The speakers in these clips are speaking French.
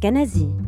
bonsoir,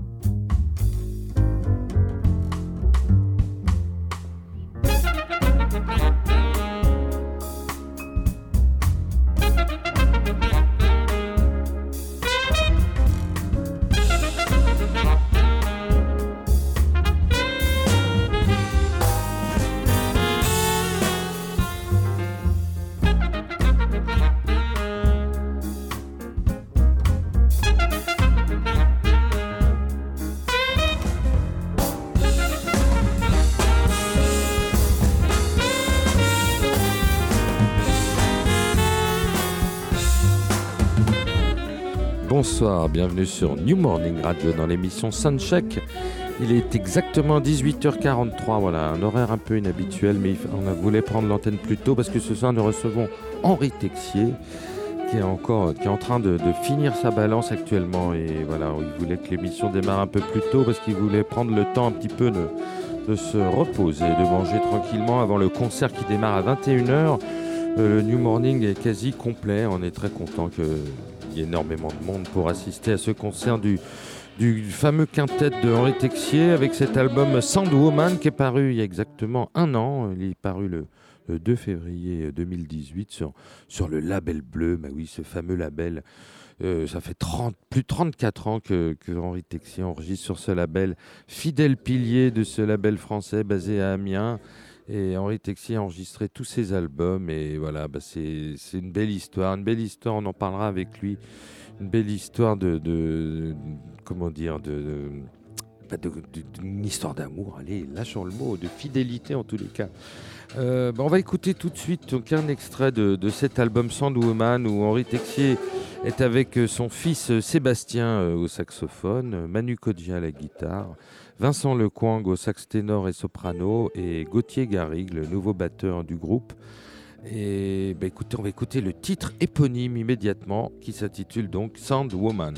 bienvenue sur New Morning Radio dans l'émission Soundcheck. Il est exactement 18h43, voilà, un horaire un peu inhabituel, mais on a voulu prendre l'antenne plus tôt parce que ce soir nous recevons Henri Texier qui est encore qui est en train de, finir sa balance actuellement et voilà, il voulait que l'émission démarre un peu plus tôt parce qu'il voulait prendre le temps un petit peu de, se reposer, de manger tranquillement avant le concert qui démarre à 21h. Euh, le New Morning est quasi complet, on est très content que énormément de monde pour assister à ce concert du, fameux quintet de Henri Texier avec cet album Sandwoman qui est paru il y a exactement un an. Il est paru le, 2 février 2018 sur, le label bleu. Bah oui, ce fameux label. Euh, ça fait 30, plus de 34 ans que, que, Henri Texier enregistre sur ce label, fidèle pilier de ce label français basé à Amiens. Et Henri Texier a enregistré tous ses albums. Et voilà, bah c'est une belle histoire. Une belle histoire, on en parlera avec lui. Une belle histoire de. comment dire de, d'une histoire d'amour, allez, lâchons le mot, de fidélité en tous les cas. Euh, bah, on va écouter tout de suite un extrait de, de cet album Sandwoman où Henri Texier est avec son fils Sébastien euh, au saxophone, Manu Kodja à la guitare, Vincent Lecoing au sax ténor et soprano et Gauthier Garrigue, le nouveau batteur du groupe. Et bah, écoutez, on va écouter le titre éponyme immédiatement qui s'intitule donc Sound Woman.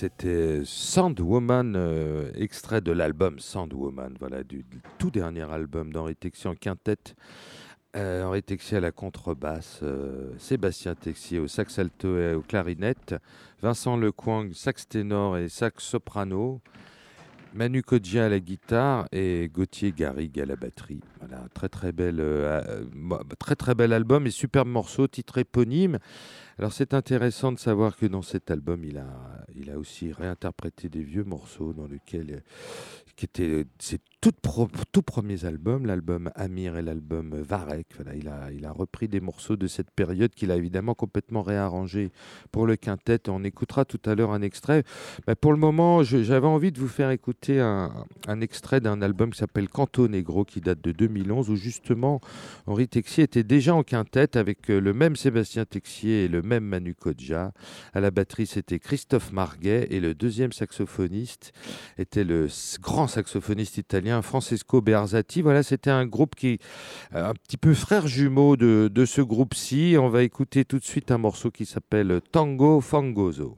C'était Sandwoman, euh, extrait de l'album Sandwoman, voilà, du, tout dernier album d'Henri Texier en quintette. Euh, Henri Texier à la contrebasse, euh, Sébastien Texier au sax alto et au clarinette, Vincent Lecoing, sax ténor et sax soprano, Manu Kodja à la guitare et Gauthier Garrigue à la batterie. Voilà, très très très très bel album et superbe morceau, titre éponyme. Alors c'est intéressant de savoir que dans cet album, il a, il a aussi réinterprété des vieux morceaux dans lesquels qui étaient ses tout, premiers albums, l'album Amir et l'album Varek. Voilà, il, a, il a repris des morceaux de cette période qu'il a évidemment complètement réarrangé pour le quintet. On écoutera tout à l'heure un extrait. Mais pour le moment, j'avais envie de vous faire écouter un, un extrait d'un album qui s'appelle Canto Negro qui date de 2011 où justement Henri Texier était déjà en quintet avec euh, le même Sébastien Texier et le même Manu Kodja. À la batterie, c'était Christophe Marguet et le deuxième saxophoniste était le grand saxophoniste italien Francesco Bearzati. Voilà, c'était un groupe qui un petit peu frère jumeau de, de ce groupe-ci. On va écouter tout de suite un morceau qui s'appelle Tango Fangoso.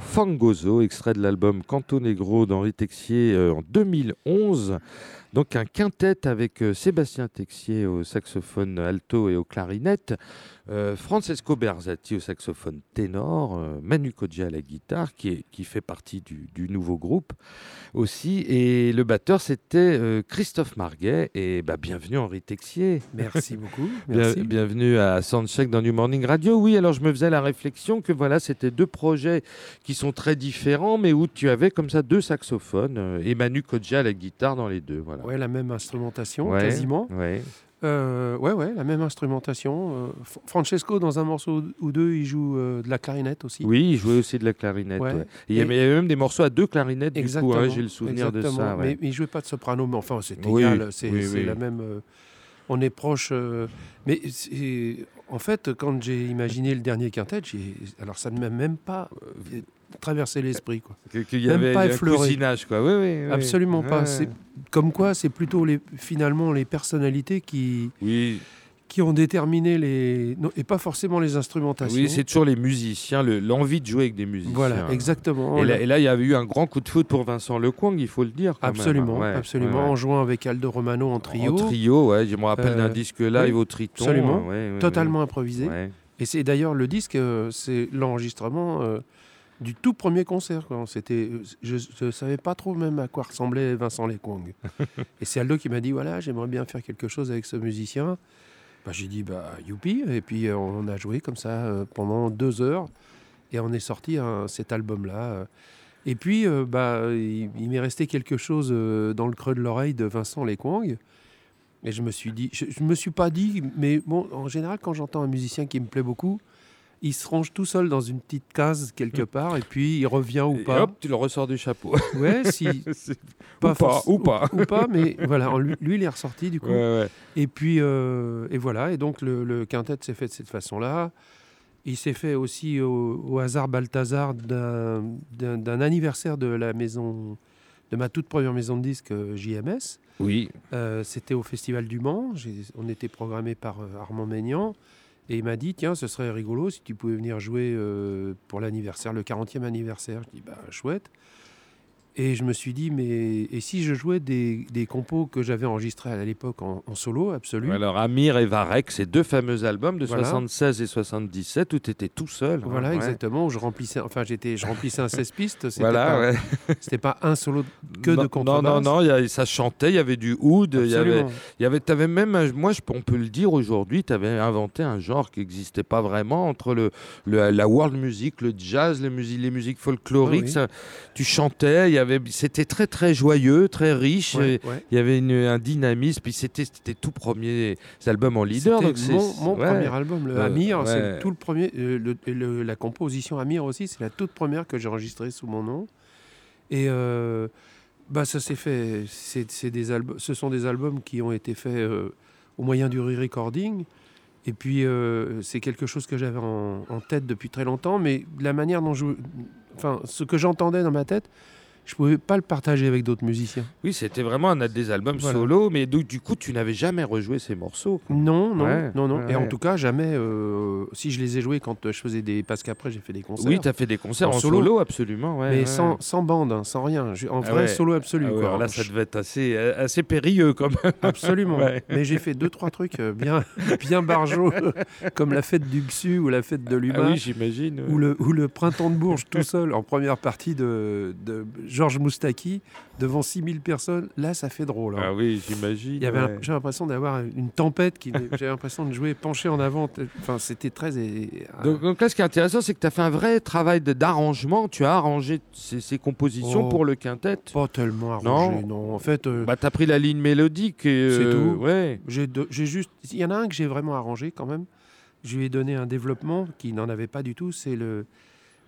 Fangoso, extrait de l'album Canto Negro d'Henri Texier euh, en 2011. Donc un quintet avec euh, Sébastien Texier au saxophone alto et au clarinette, euh, Francesco Berzatti au saxophone ténor, euh, Manu Kodja à la guitare, qui, est, qui fait partie du, du nouveau groupe aussi. Et le batteur, c'était euh, Christophe Marguet. Et bah, bienvenue Henri Texier. Merci beaucoup. Bien- bienvenue à Soundcheck dans New Morning Radio. Oui, alors je me faisais la réflexion que voilà, c'était deux projets qui sont très différents, mais où tu avais comme ça deux saxophones et Manu Kodja à la guitare dans les deux. Voilà. Ouais, la même instrumentation, Ouais, quasiment. ouais. Euh, ouais, ouais, la même instrumentation. Euh, Francesco, dans un morceau ou deux, il joue euh, de la clarinette aussi. Oui, il jouait aussi de la clarinette. Ouais. ouais. Et il y avait il y avait même des morceaux à deux clarinettes, du coup, Exactement. hein, j'ai le souvenir de ça. ouais. Mais, mais il jouait pas de soprano, mais enfin, c'est Oui, égal. C'est oui, c'est oui. la même. euh, on est proche. euh, mais en fait, quand j'ai imaginé le dernier quintet, alors ça ne m'a même pas traversé l'esprit. quoi. Qu'il y même avait pas un cousinage, quoi. Oui, oui, oui. Absolument pas. C'est comme quoi, c'est plutôt les, finalement les personnalités qui, Oui, qui ont déterminé les. non, et pas forcément les instrumentations. oui c'est toujours les musiciens, le- l'envie de jouer avec des musiciens. Voilà, exactement. Et là, et là, il y avait eu un grand coup de foot pour Vincent Lecoing, il faut le dire. quand absolument, hein. Ouais, absolument. ouais. En jouant avec Aldo Romano en trio, En trio, ouais. Je me rappelle d'un Euh, disque live au Triton. absolument. totalement improvisé. Et c'est d'ailleurs le disque, euh, c'est l'enregistrement euh, du tout premier concert. quoi. C'était, je ne savais pas trop même à quoi ressemblait Vincent Lecoing. et c'est Aldo qui m'a dit voilà, j'aimerais bien faire quelque chose avec ce musicien. Bah, j'ai dit bah youpi. Et puis euh, on a joué comme ça euh, pendant deux heures et on est sorti cet album-là. euh. Et puis euh, bah il, il m'est resté quelque chose dans le creux de l'oreille de Vincent Lecoing. Et je me suis dit, je, je me suis pas dit, mais bon, en général, quand j'entends un musicien qui me plaît beaucoup, il se range tout seul dans une petite case quelque part, et puis il revient ou Et pas. hop, tu le ressors du chapeau. Ouais, si. Pas ou pas, ou pas. Ou, pas, mais voilà, lui, lui, il est ressorti du coup. Ouais, ouais. Et puis, euh, et voilà, et donc le, le quintet s'est fait de cette façon-là. Il s'est fait aussi au, au hasard Balthazar d'un anniversaire de la maison, de ma toute première maison de disques euh, JMS. Oui, Euh, C'était au Festival du Mans. On était programmé par Armand Maignan. Et il m'a dit, tiens, ce serait rigolo si tu pouvais venir jouer euh, pour l'anniversaire, le 40e anniversaire. Je dis, bah chouette. Et je me suis dit, mais et si je jouais des, des compos que j'avais enregistrés à l'époque en, en solo absolu? Alors Amir et Varek, ces deux fameux albums de Voilà. 76 et 77 où tu étais tout seul. Voilà, exactement. Où je remplissais, enfin, j'étais, je remplissais un 16 pistes. C'était Voilà, pas, ouais. c'était pas un solo que non, de contrebasse. Non, non, non, il y a- ça chantait, il y avait du oud, il y avait, y avait, t'avais même, un- moi, je, on peut le dire aujourd'hui, tu avais inventé un genre qui n'existait pas vraiment entre le, le- la world music, le jazz, les musiques, les musiques folkloriques. Ah oui. ça- tu chantais, il y avait, c'était très, très joyeux, très riche. Ouais, et ouais. Il y avait une- un dynamisme, puis c'était c'était tout premiers albums en leader. donc mon, mon premier album, le Euh, Amir. C'est tout le premier. euh, le- et le- la composition Amir aussi, c'est la toute première que j'ai enregistrée sous mon nom. Et euh, bah, ça s'est fait. C'est des albums. Ce sont des albums qui ont été faits au moyen du re-recording. Et puis euh, c'est quelque chose que j'avais en, en tête depuis très longtemps, mais la manière dont je, enfin, ce que j'entendais dans ma tête, je pouvais pas le partager avec d'autres musiciens. Oui, c'était vraiment un des albums Voilà. solo, mais donc, du coup, tu n'avais jamais rejoué ces morceaux. Non, non, Ouais, non, non. ouais, Et en tout cas, jamais. euh, si je les ai joués quand euh, je faisais des. Parce qu'après, j'ai fait des concerts. Oui, tu as fait des concerts En en, solo. solo, absolument. ouais, mais sans, sans bande, hein, sans rien. En Ah vrai solo absolu. Ah quoi. là, ça devait être assez, euh, assez périlleux quand même. Absolument. Mais j'ai fait deux, trois trucs bien, bien barjots, comme la fête du Bsu ou la fête de Ah l'Humain. oui, j'imagine. ou, le, ou le printemps de Bourges tout seul en première partie de, de Georges Moustaki devant 6000 personnes. Là, ça fait drôle. hein. Ah oui, j'imagine. Ouais. j'ai l'impression d'avoir une tempête qui, j'ai l'impression de jouer penché en avant. Enfin, c'était très. Donc, donc là, ce qui est intéressant, c'est que tu as fait un vrai travail d'arrangement. Tu as arrangé ces, ces compositions Oh. pour le quintet. Pas tellement arrangé, non. En fait, euh, Bah, tu as pris la ligne mélodique. et, C'est euh, tout. Ouais. j'ai de- j'ai juste. Il y en a un que j'ai vraiment arrangé quand même. Je lui ai donné un développement qui n'en avait pas du tout. C'est le,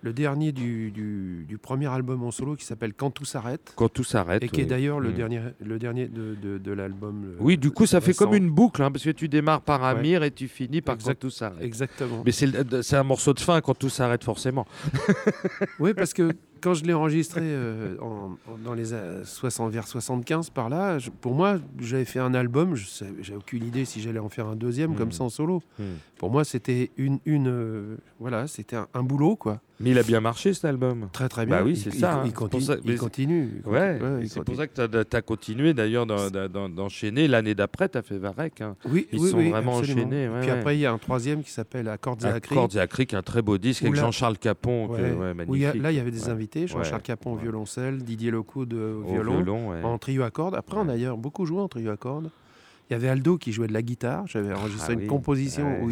le dernier du, du, du premier album en solo qui s'appelle Quand tout s'arrête. Quand tout s'arrête. Et qui est d'ailleurs le Mm. dernier, le dernier de, de, de l'album. Oui, du coup, ça fait comme une boucle, hein, parce que tu démarres par Amir et tu finis par Exact. Quand tout s'arrête. Exactement. Mais c'est un morceau de fin quand tout s'arrête, forcément. Oui, parce que quand je l'ai enregistré euh, en- en- dans les euh, 60 vers 75 par là, je- pour moi, j'avais fait un album. J'ai aucune idée si j'allais en faire un deuxième comme ça en solo. Hmm. Pour moi, c'était une, une euh, voilà, c'était un, un boulot quoi. Mais il a bien marché cet album. Très très bien. Bah oui, Il- c'est ça, hein. Il, pour continue. ça- il. Ouais, c'est pour ça que tu as, continué d'ailleurs d'en- d'en- d'enchaîner. L'année d'après, tu as fait Varek. hein. Oui, Ils oui, sont oui, vraiment absolument. enchaînés, ouais, Puis ouais. après, il y a un troisième qui s'appelle Accords et Acris. Accords et un très beau disque avec Jean-Charles Capon, que- Où a- là, il y avait des invités Jean-Charles. Capon au violoncelle, Didier Lecoud au violon, en trio à cordes. Après, on a d'ailleurs beaucoup joué en trio à cordes. Il y avait Aldo qui jouait de la guitare. J'avais enregistré Ah une oui, composition. où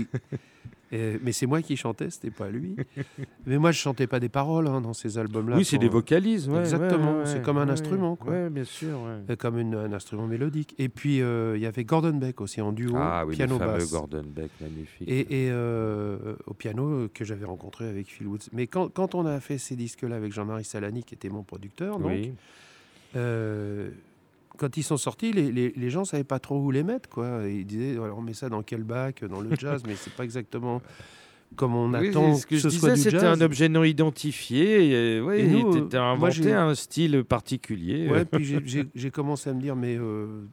Et- mais c'est moi qui chantais, c'était pas lui. mais moi, je chantais pas des paroles hein, dans ces albums-là. Oui, c'est des vocalises. ouais, Exactement, ouais, ouais, c'est comme un instrument, quoi. Ouais, bien sûr. euh, Comme une- un instrument mélodique. Et puis, euh, il y avait Gordon Beck aussi en duo, Ah oui, le piano fameux basse. Gordon Beck, magnifique. Et, et, euh, au piano que j'avais rencontré avec Phil Woods. Mais quand, quand on a fait ces disques-là avec Jean-Marie Salani, qui était mon producteur, donc, oui. euh, quand ils sont sortis, les, les, les gens savaient pas trop où les mettre. Quoi. Ils disaient, on met ça dans quel bac, dans le jazz, mais c'est pas exactement comme on Oui, attend ce que que je ce soit disais, du c'était un objet non identifié. Et, ouais, Et nous, tu euh, moi, inventé un style particulier. Ouais, puis j'ai- commencé à me dire, mais euh,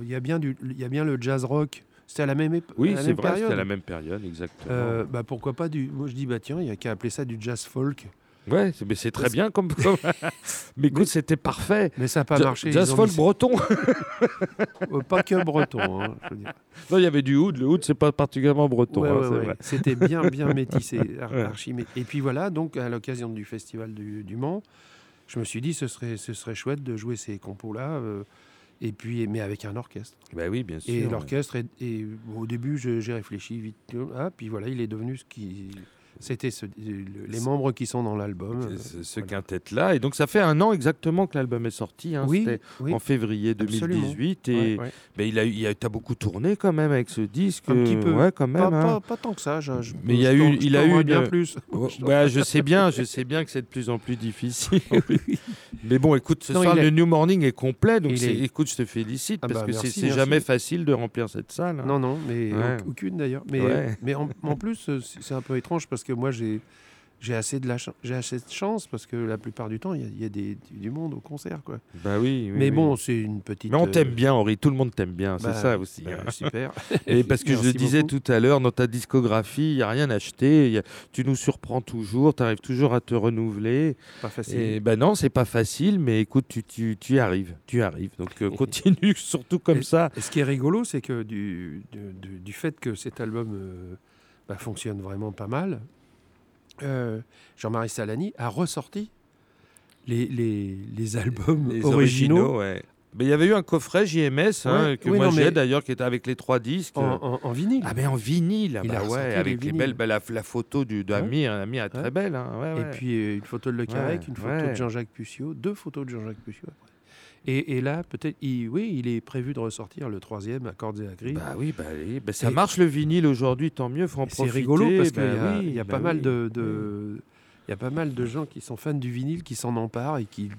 il y, a bien du- il y a bien le jazz rock. C'était à la même, ép- Oui, c'est vrai, c'était à la même période, exactement. Euh, bah pourquoi pas du. Moi je dis bah tiens, il y a qu'à appeler ça du jazz folk. Ouais, mais c'est très bien comme. mais écoute, c'était parfait. Mais ça n'a pas Ja- marché. Jazz folk breton. Euh, pas que breton. hein, je veux dire. non, il y avait du oud. Le oud, c'est pas particulièrement breton. Ouais, hein, ouais, c'est ouais. C'était bien, bien métissé, archi Et puis voilà, donc à l'occasion du festival du, du Mans, je me suis dit ce serait, ce serait chouette de jouer ces compos-là, euh, et puis mais avec un orchestre. Bah oui, bien sûr. Et l'orchestre, et, au début, j'ai réfléchi vite, ah, puis voilà, il est devenu ce qui, c'était ce- les membres qui sont dans l'album. euh, Ce voilà. quintet-là. Et donc, ça fait un an exactement que l'album est sorti. hein. Oui, C'était oui. en février Absolument. 2018. Et Ouais, ouais. ben, il a, il a, t'as beaucoup tourné quand même avec ce disque. Un petit peu. Ouais, quand même. Pas, hein. pas- pas tant que ça. je- je- Mais il y a eu- il a eu bien une- plus. Ouais, je sais bien, je sais bien que c'est de plus en plus difficile. Mais bon, écoute, ce Non, soir le est- New Morning est complet, donc est- écoute, je te félicite Ah parce bah, que c'est- jamais facile de remplir cette salle. hein. Non, non, mais aucune d'ailleurs. Mais, mais en, en plus, euh, c'est un peu étrange parce que moi, j'ai j'ai assez de la j'ai assez de chance parce que la plupart du temps, il y a, y des, du monde au concert, quoi. Bah oui. oui, mais oui. bon, c'est une petite. Mais on euh, t'aime bien, Henri. Tout le monde t'aime bien, c'est bah, ça aussi. bah, hein. super. Et parce que je le disais beaucoup. tout à l'heure, dans ta discographie, il n'y a rien acheté. y a- Tu nous surprends toujours, tu arrives toujours à te renouveler. Pas facile. Et ben non, c'est pas facile, mais écoute, tu, tu, tu y arrives. Tu y arrives. Donc euh, continue surtout comme Et- ça. Et ce qui est rigolo, c'est que du, du, du- du fait que cet album euh, bah, fonctionne vraiment pas mal, euh, Jean-Marie Salani a ressorti les, les, les albums Les originaux, ouais. Mais il y avait eu un coffret JMS hein, Ouais, que oui, moi j'ai d'ailleurs qui était avec les trois disques. en, en- en vinyle. Ah mais en vinyle, Il bah a ouais, avec les belles, bah, la, la photo du d'Amir, Amir est très Ouais. belle. hein, ouais, Et ouais. puis euh, une photo de Le Carrec, Ouais, une photo ouais. de Jean-Jacques Puciot, deux photos de Jean-Jacques Puciot. après. Et, et là, peut-être, oui, il est prévu de ressortir le troisième, Accords et Agris. Bah oui, bah, oui, bah, ça Et- marche le vinyle aujourd'hui, tant mieux, faut en Et c'est profiter. rigolo parce qu'il bah y a, oui, il y a bah pas mal de, de- il y a pas mal de gens qui sont fans du vinyle qui s'en emparent et qui,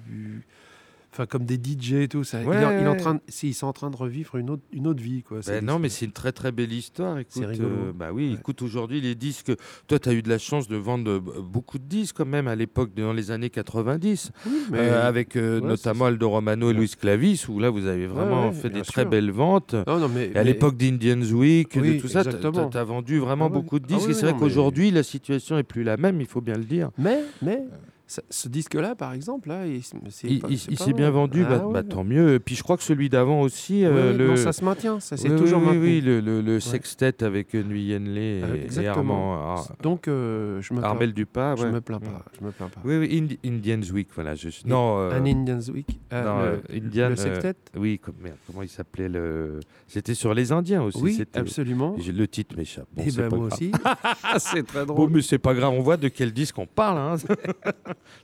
enfin comme des DJ et tout ça. Il est- Ouais, il, est en train, de- si, ils sont en train de revivre une autre, une autre vie quoi. Ben non, mais c'est une très très belle histoire. Écoute, rigolo. euh, bah oui, Ouais. écoute, aujourd'hui, les disques. Toi, tu as eu de la chance de vendre euh, beaucoup de disques quand même à l'époque, dans les années 90, mais euh, avec euh, ouais, notamment Aldo Romano et Luis Clavis, où là, vous avez vraiment ouais, fait des très belles ventes. non, non, mais, Et à mais- l'époque d'Indians Week, de Oui, tout ça, tu as vendu vraiment Ah beaucoup de Ah disques. oui, et c'est vrai qu'aujourd'hui, la situation est plus la même, il faut bien le dire. mais, mais ça- ce disque-là, par exemple, là, il, c'est c'est s'est bien vendu, Ah bah, ouais. bah, tant mieux. Et puis je crois que celui d'avant aussi, euh, oui, le, non, ça se maintient, ça s'est Oui, toujours oui, maintenu. oui, le, le, le sextet avec Nguyen Le et, Euh, et. Armand, Ar- Donc, euh, je me plains, Armel Dupas. je me plains pas, je me plains pas. Oui, oui, Indi- Indians Week, voilà. Je... Non, euh, Un Indians Week, non, le, Indian, le sextet. oui, comme- merde, comment il s'appelait le... C'était sur les Indiens aussi. oui, absolument. Le titre m'échappe. Bon, et c'est ben moi aussi. c'est très drôle. mais c'est pas grave, on voit de quel disque on parle.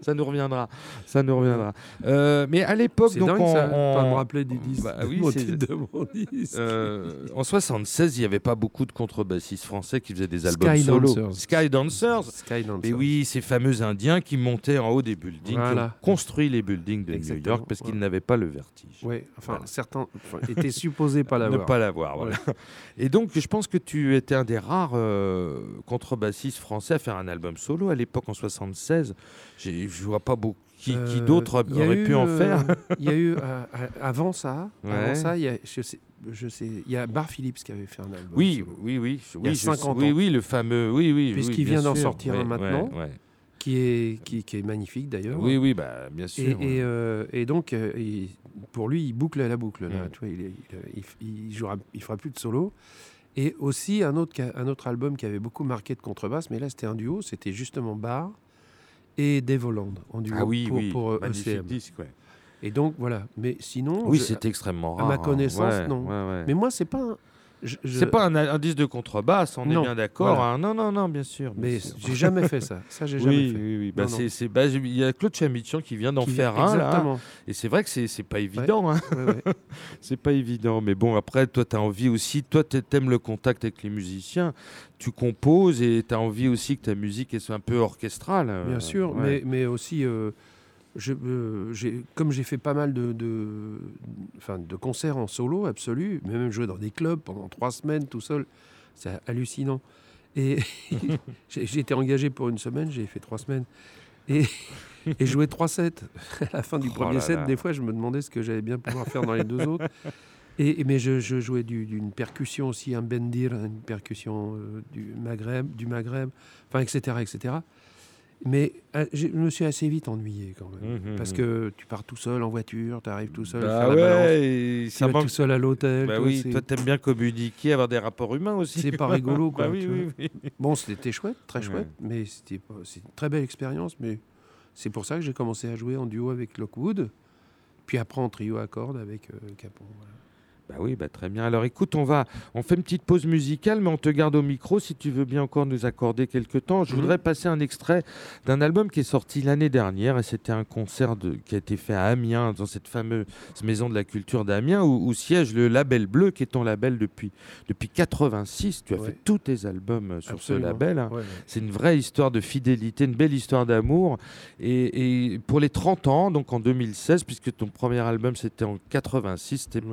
ça nous reviendra. Ça nous reviendra. Euh, mais à l'époque, donc dingue on, ça, on- pas me rappeler des disques. Bah de oui, euh, en 76, il n'y avait pas beaucoup de contrebassistes français qui faisaient des albums Sky solo. Dancers. Sky Dancers. Sky Dancer. Mais oui, ces fameux Indiens qui montaient en haut des buildings, qui Voilà. ont construit les buildings de Exactement, New York parce qu'ils n'avaient pas le vertige. Oui, enfin, Voilà. certains enfin, étaient supposés pas Ne l'avoir. pas l'avoir. Voilà. Et donc, je pense que tu étais un des rares euh, contrebassistes français à faire un album solo à l'époque en 76. Je vois pas beaucoup. Qui, qui Euh, d'autres il y a auraient eu, pu en euh, faire Il y a eu euh, avant ça, Ouais. avant ça, il y a, je sais, je sais, il y a Bar Phillips qui avait fait un album. Oui, solo, oui, oui. Il y a oui, je 50 sais- Oui, ans. oui, le fameux. Oui, oui. Puisqu'il oui, vient d'en sortir un maintenant. ouais, qui est qui, qui est magnifique d'ailleurs. Oui, oui, bah, bien sûr. Et, ouais. et, euh, et donc, euh, il- pour lui, il boucle la boucle. Là, tu vois, il, il, jouera, il fera plus de solo. Et aussi un autre, un autre album qui avait beaucoup marqué de contrebasse, mais là c'était un duo, c'était justement Bar et Dave Holland en duo ah oui, pour, oui. pour, euh, magnifique ECM. disque, ouais. Et donc voilà. Mais sinon, Oui, c'est extrêmement à rare. ma hein. connaissance, Ouais, non. ouais, ouais. mais moi c'est pas. un- je- C'est pas un, disque de contrebasse, on Non, est bien d'accord. voilà. hein. Non, non, non, bien sûr. bien Mais j'ai jamais fait ça. Ça j'ai jamais fait. oui, oui. Bah, bah, il y a Claude Chamichan qui vient d'en faire un là. Et c'est vrai que c'est pas évident. hein. Ouais, ouais. C'est pas évident. Mais bon, après, toi, tu as envie aussi. Toi, tu aimes le contact avec les musiciens. Tu composes et tu as envie aussi que ta musique elle soit un peu orchestrale. euh, Bien sûr, mais aussi, euh, je, euh, comme j'ai fait pas mal de, de, enfin, de concerts en solo absolu, mais même joué dans des clubs pendant trois semaines tout seul, c'est hallucinant. Et j'ai été engagé pour une semaine, j'ai fait trois semaines. Et, et joué trois sets. À la fin du Oh premier là set, là. des fois, je me demandais ce que j'allais bien pouvoir faire dans les deux autres. Et, et- mais je, je jouais du- d'une percussion aussi, un bendir, une percussion euh, du Maghreb, du Maghreb, enfin, etc., etc. Mais euh, je me suis assez vite ennuyé quand même. Mhm, Parce mhm. que tu pars tout seul en voiture, tu arrives tout seul, Bah faire la balance, ouais, et tu ça vas tout seul à l'hôtel. Bah oui, toi, t'aimes bien communiquer, avoir des rapports humains aussi. c'est pas rigolo. Quoi, Bah oui, oui, oui. Bon, c'était chouette, très Ouais. chouette, mais c'était une très belle expérience. Mais c'est pour ça que j'ai commencé à jouer en duo avec Lockwood, puis après en trio à cordes avec euh, Capon. voilà. Bah oui, bah très bien. Alors écoute, on va, on fait une petite pause musicale, mais on te garde au micro si tu veux bien encore nous accorder quelques temps. Je Mhm. voudrais passer un extrait d'un album qui est sorti l'année dernière, et c'était un concert de, qui a été fait à Amiens, dans cette fameuse maison de la culture d'Amiens, où, où siège le Label Bleu, qui est ton label depuis depuis 86. Tu as Ouais. fait tous tes albums euh, sur Absolument. ce label. hein. Ouais, ouais. C'est une vraie histoire de fidélité, une belle histoire d'amour. Et, et pour les 30 ans, donc en 2016, puisque ton premier album c'était en 86, c'était Ouais.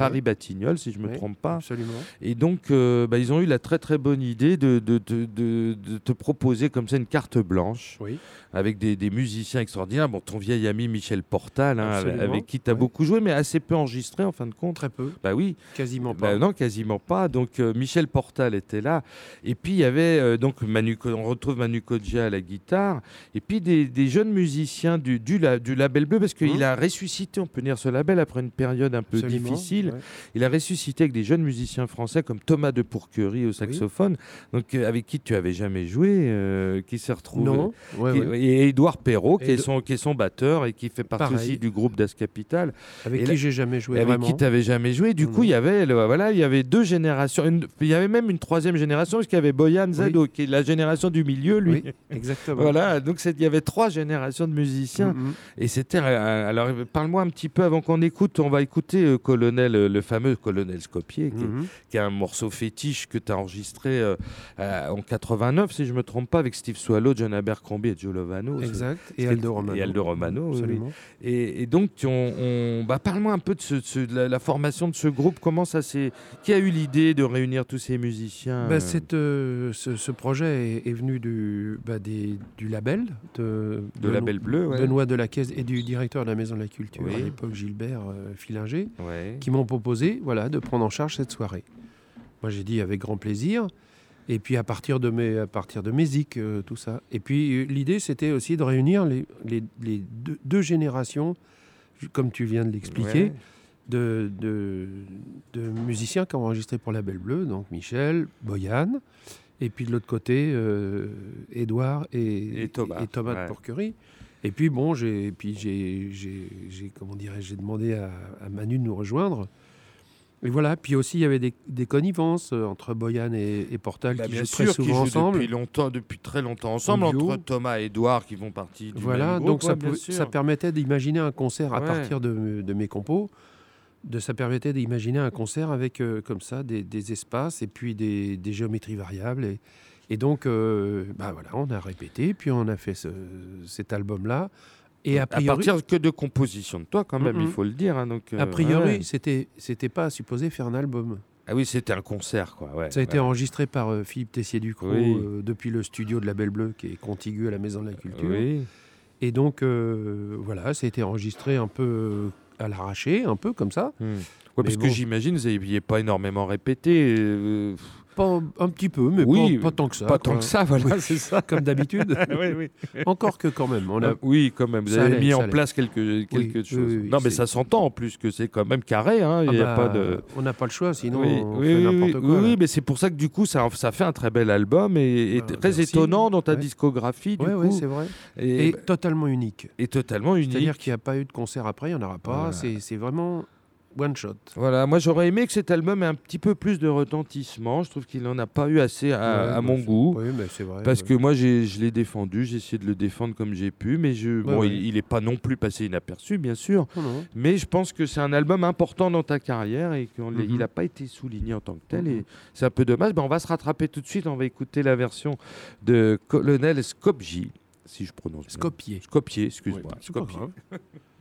Si je ne me trompe pas. Absolument. Et donc, euh, bah, ils ont eu la très très bonne idée de, de, de- de- de te proposer comme ça une carte blanche Oui. avec des, des musiciens extraordinaires. Bon, ton vieil ami Michel Portal, hein, avec, qui tu as beaucoup joué, mais assez peu enregistré en fin de compte. Très peu, Bah oui, quasiment bah pas. non, quasiment pas. Donc euh, Michel Portal était là. Et puis il y avait euh, donc Manu, on retrouve Manu Kodja à la guitare. Et puis des, des jeunes musiciens du, du, la- du label bleu, parce qu'il Mhm. a ressuscité, on peut dire, ce label après une période un peu Absolument, difficile. ouais. Il a ressuscité avec des jeunes musiciens français comme Thomas de Pourquerie au saxophone, donc euh, avec qui tu avais jamais joué, euh, qui s'est retrouvé. Non, ouais, qui- ouais. Et Édouard Perrault, qui est, son, qui est son batteur et qui fait partie Pareil. aussi du groupe Das Capital avec et qui j'ai jamais joué avec vraiment. qui tu n'avais jamais joué. Du coup, il y avait le- voilà, il y avait deux générations. Il y avait même une troisième génération parce qu'il y avait Boyan Zado, qui est la génération du milieu, lui. Oui, exactement. Voilà, donc il y avait trois générations de musiciens Mhm. et c'était euh, alors parle-moi un petit peu avant qu'on écoute, on va écouter euh, Colonel le fameux Colonel Scopier qui, est- Mhm. qui est un morceau fétiche que tu as enregistré euh, euh, en 89 si je me trompe pas avec Steve Swallow, John Abercrombie et Joe Lovano. Exact. Et Aldo Romano. et Aldo Romano, oui. Absolument. Et, et donc, on, on- bah, parle-moi un peu de, ce- ce- de la, la formation de ce groupe. Comment ça s'est. Qui a eu l'idée de réunir tous ces musiciens Bah, euh, cette, euh, ce, ce projet est, est venu du, bah, des- du label de, de Label Bleu ouais. Benoît Delacaisse et du directeur de la Maison de la Culture Oui. à l'époque, Gilbert Filinger, Ouais. qui m'ont proposé voilà, de prendre en charge cette soirée. Moi, j'ai dit avec grand plaisir. Et puis à partir de mes, à partir de mes euh, tout ça. Et puis euh, l'idée, c'était aussi de réunir les, les- les deux, deux générations, comme tu viens de l'expliquer, Ouais. de, de, de musiciens qui ont enregistré pour la Belle Bleue, donc Michel, Boyan, et puis de l'autre côté, euh, Édouard et, Et Thomas, ouais. de Porquerie. Et puis bon, j'ai, puis j'ai, j'ai, j'ai- comment dirais j'ai demandé à, à Manu de nous rejoindre. Et voilà, puis aussi il y avait des, des connivences euh, entre Boyan et, et Portal Bah, qui bien jouent sûr, très qui souvent jouent ensemble. depuis longtemps, depuis très longtemps ensemble, En entre Thomas et Edouard qui font partie du Voilà, même groupe, donc ça, ouais, pouvait- sûr. ça permettait d'imaginer un concert à Ouais. partir de, de mes compos. De, ça permettait d'imaginer un concert avec euh, comme ça des, des espaces et puis des, des géométries variables. Et, et donc, euh, bah voilà, on a répété, puis on a fait ce- cet album-là. Et a à priori, partir que de composition de toi, quand même, il faut le dire. hein, donc, euh, a priori ouais. c'était c'était pas supposé faire un album. Ah oui, c'était un concert, quoi. Ouais, Ça a été ouais. enregistré par euh, Philippe Tessier-Ducrot Oui. euh, depuis le studio de la Belle Bleue qui est contigu à la Maison de la Culture. Oui. Et donc, euh, voilà, ça a été enregistré un peu à l'arraché, un peu comme ça. Ouais, parce que j'imagine vous n'aviez pas énormément répété. Pas un petit peu, mais Oui, pas, pas tant que ça. pas tant que ça, voilà, Oui. c'est ça. Comme d'habitude. oui, oui. Encore que quand même. On a... Ah, oui, quand même. Vous Ça avez mis en place quelque, quelque oui, chose. oui, oui, non, mais ça s'entend en plus que c'est quand même carré. hein, Il Ah y a bah, pas de. On n'a pas le choix, sinon oui, on oui, fait oui, n'importe oui, quoi. oui, mais c'est pour ça que du coup, ça, ça fait un très bel album et, et Ah, très merci. étonnant dans ta Ouais. discographie, du Ouais, c'est vrai. et, Et totalement unique. et totalement unique. C'est-à-dire qu'il n'y a pas eu de concert après, il n'y en aura pas. C'est c'est vraiment one shot. Voilà, moi j'aurais aimé que cet album ait un petit peu plus de retentissement. Je trouve qu'il n'en a pas eu assez à, Ouais, à bah, mon goût. Oui, mais c'est vrai. Parce ouais. que moi, j'ai- je l'ai défendu, j'ai essayé de le défendre comme j'ai pu, mais je, bon, ouais. il n'est pas non plus passé inaperçu, bien sûr. Non, non. Mais je pense que c'est un album important dans ta carrière et qu'il Mhm. n'a pas été souligné en tant que tel. Mhm. Et c'est un peu dommage. Ben, on va se rattraper tout de suite. On va écouter la version de Colonel Skopje, si je prononce bien. Skopje. Skopje, excuse-moi.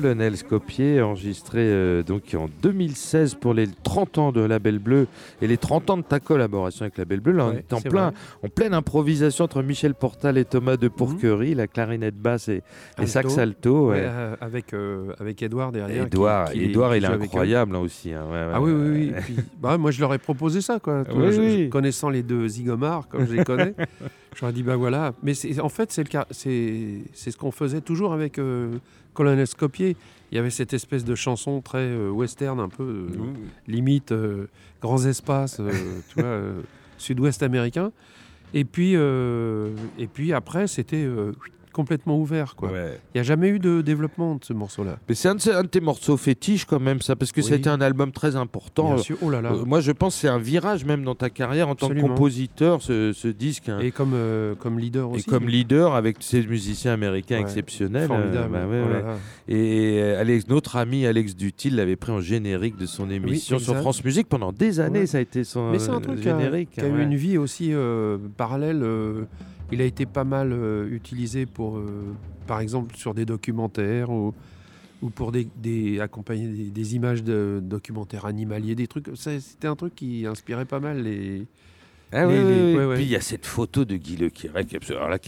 Colonel Scopier, enregistré euh, donc en 2016 pour les 30 ans de La Belle Bleue et les 30 ans de ta collaboration avec La Belle Bleue. Là, on Ouais, est en, plein, vrai. en pleine improvisation entre Michel Portal et Thomas de Pourquerie, la clarinette basse et, et sax alto. Ouais, ouais. euh, avec, euh, avec Edouard derrière. Edouard, qui- Edouard, il est incroyable hein, aussi. hein, Ah oui, oui, oui. Puis, bah, moi, je leur ai proposé ça, quoi. Oui, Je- je- oui. connaissant les deux zigomars, comme je les connais, j'aurais dit, bah voilà. Mais en fait, c'est le cas- c'est c'est ce qu'on faisait toujours avec euh, Colonel Scopier. Il y avait cette espèce de chanson très euh, western, un peu euh, limite grands espaces, tu vois, sud-ouest américain. Et puis, et puis après, c'était complètement ouvert, quoi. Ouais. Il n'y a jamais eu de développement de ce morceau-là. Mais c'est un, de ces- un de tes morceaux fétiches quand même, ça, parce que Oui. c'était un album très important. Bien sûr. Oh là là. euh, moi, je pense que c'est un virage même dans ta carrière en tant que compositeur, ce, ce disque. hein. Et comme, euh, comme leader Et aussi. comme leader avec ces musiciens américains Ouais. exceptionnels. Formidable. euh, bah ouais, Oh là ouais. là. Et Alex, notre ami Alex Dutil l'avait pris en générique de son émission sur. France Musique pendant des années. Ça a été son Mais c'est un truc qui a, générique. qui a eu une vie aussi parallèle. Il a été pas mal euh, utilisé pour, euh, par exemple, sur des documentaires ou, ou pour des, des- accompagner des, des images de documentaires animaliers, des trucs. C'était un truc qui inspirait pas mal les. Ah oui, Les- oui, les- oui. Puis il y a cette photo de Guy Le Quirec, qui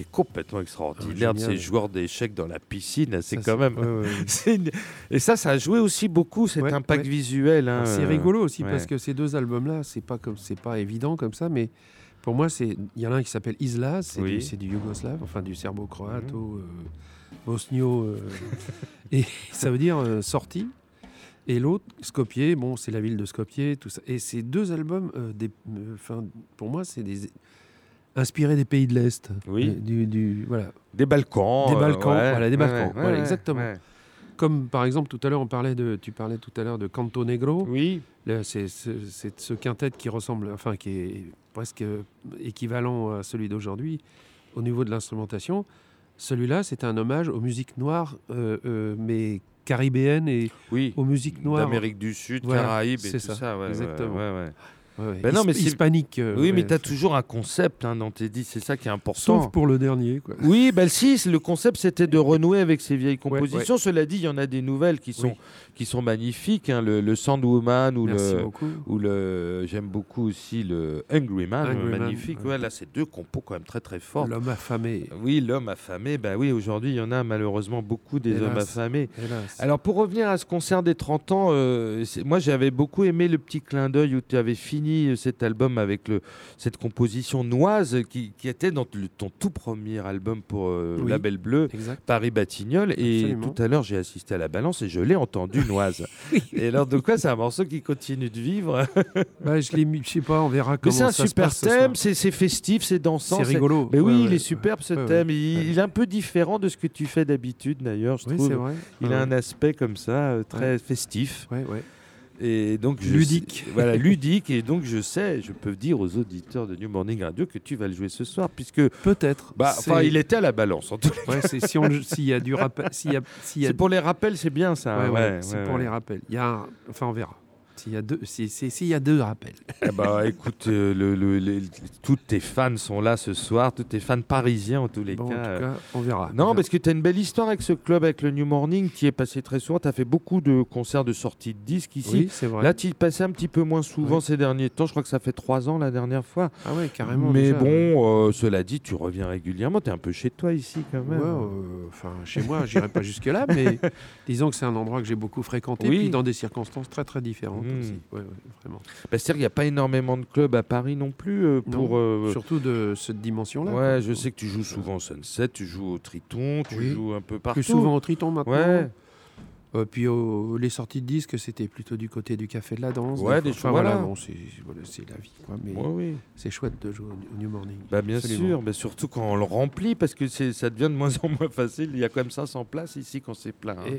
est complètement extraordinaire, de génial. ces joueurs d'échecs dans la piscine. C'est quand même. c'est une- Et ça, ça a joué aussi beaucoup cet Ouais, impact ouais. visuel. hein, C'est euh, rigolo aussi parce que ces deux albums-là, c'est pas comme c'est pas évident comme ça, mais pour moi, c'est il y en a un qui s'appelle Isla, c'est Oui. du, du yougoslave, enfin du serbo-croate Mhm. ou bosnio, euh, et ça veut dire euh, sorti. Et l'autre, Skopje, bon, c'est la ville de Skopje, tout ça. Et ces deux albums, euh, des, euh, pour moi, c'est des inspirés des pays de l'Est. Oui. Euh, Du, du- voilà. Des Balkans. Des euh, Balkans, ouais, voilà, des ouais, Balkans, ouais, voilà, ouais, exactement. Comme par exemple, tout à l'heure, on parlait de, tu parlais tout à l'heure de Canto Negro. Oui. C'est ce, quintet qui ressemble, enfin qui est presque équivalent à celui d'aujourd'hui au niveau de l'instrumentation. Celui-là, c'est un hommage aux musiques noires, euh, euh, mais caribéennes et Oui. aux musiques noires. D'Amérique du Sud, Voilà, Caraïbes et tout ça, ça. ouais, exactement. ouais, ouais. Ben non, mais His- c'est- hispaniques. euh, Oui, mais tu as toujours un concept hein, dans tes disques, c'est ça qui est important. Sauf pour le dernier. Quoi. Oui, ben si, le concept c'était de renouer avec ces vieilles compositions. Cela dit, il y en a des nouvelles qui sont, Oui. Qui sont magnifiques. hein, le, le Sandwoman ou Merci le, beaucoup. ou le j'aime beaucoup aussi le Hungry Man, Hungry Man, magnifique. ouais. Ouais, là, c'est deux compos quand même très très forts. L'homme affamé. Oui, l'homme affamé. Ben oui, aujourd'hui, il y en a malheureusement beaucoup des Hélas. hommes affamés. Hélas. Alors pour revenir à ce concert des 30 ans, euh, moi j'avais beaucoup aimé le petit clin d'œil où tu avais fini euh, cet album avec le, cette composition noise qui, qui était dans le- ton tout premier album pour euh, Oui. La Belle Bleue. exact. Paris Batignolles et Absolument. tout à l'heure j'ai assisté à la balance et je l'ai entendu et alors de quoi c'est un morceau qui continue de vivre? Bah, je l'ai mis, je sais pas, on verra Mais comment c'est un ça se super passe ce thème, soir. c'est c'est festif, c'est dansant. C'est c'est- rigolo. Mais oui, Ouais, il ouais, est superbe ce ouais, thème. Il, est un peu différent de ce que tu fais d'habitude d'ailleurs, je Oui, trouve. c'est vrai. Il a un aspect comme ça, euh, très festif. Ouais, ouais. Et donc je Ludique. sais- voilà, ludique. Et donc je sais, je peux dire aux auditeurs de New Morning Radio que tu vas le jouer ce soir, puisque Peut-être. bah, enfin, il était à la balance. En tout cas. Ouais, c'est si s'il y a du rappel, s'il y a, s'il y a C'est pour les rappels, c'est bien ça. Ouais, ouais, ouais, c'est pour les rappels. Il y a, un- enfin, on verra. S'il y a deux, si- y a deux rappels. Eh bah, écoute, euh, le, le- les- tous tes fans sont là ce soir, tous tes fans parisiens en tous les Bon, en cas. tout euh, cas, on verra. Non, On parce que tu as une belle histoire avec ce club, avec le New Morning, qui est passé très souvent. Tu as fait beaucoup de concerts de sortie de disques ici. Oui, c'est vrai. Là, tu y passais un petit peu moins souvent Oui. ces derniers temps. Je crois que ça fait trois ans la dernière fois. ah ouais, carrément. Mais déjà. bon, euh, cela dit, tu reviens régulièrement. Tu es un peu chez toi ici quand Ouais, même. euh, enfin, chez moi, j'irai pas jusque là, mais disons que c'est un endroit que j'ai beaucoup fréquenté, Oui. puis dans des circonstances très très différentes Mmh. aussi. Ouais, ouais, vraiment. Bah, C'est-à-dire qu'il n'y a pas énormément de clubs à Paris non plus euh, pour. Non, euh, Surtout de cette dimension-là. ouais, quoi. je sais que tu joues souvent au Sunset, tu joues au Triton, tu Oui. joues un peu partout. Plus souvent au Triton maintenant. Ouais. Euh, puis au- les sorties de disques, c'était plutôt du côté du Café de la Danse. Ouais, des choses- Enfin, voilà, bon, c'est voilà, la vie. Quoi. Mais Ouais, oui. c'est chouette de jouer au New Morning. Bah bien Absolument. sûr, mais surtout quand on le remplit, parce que ça devient de moins en moins facile. Il y a quand même 500 places ici quand c'est plein. hein.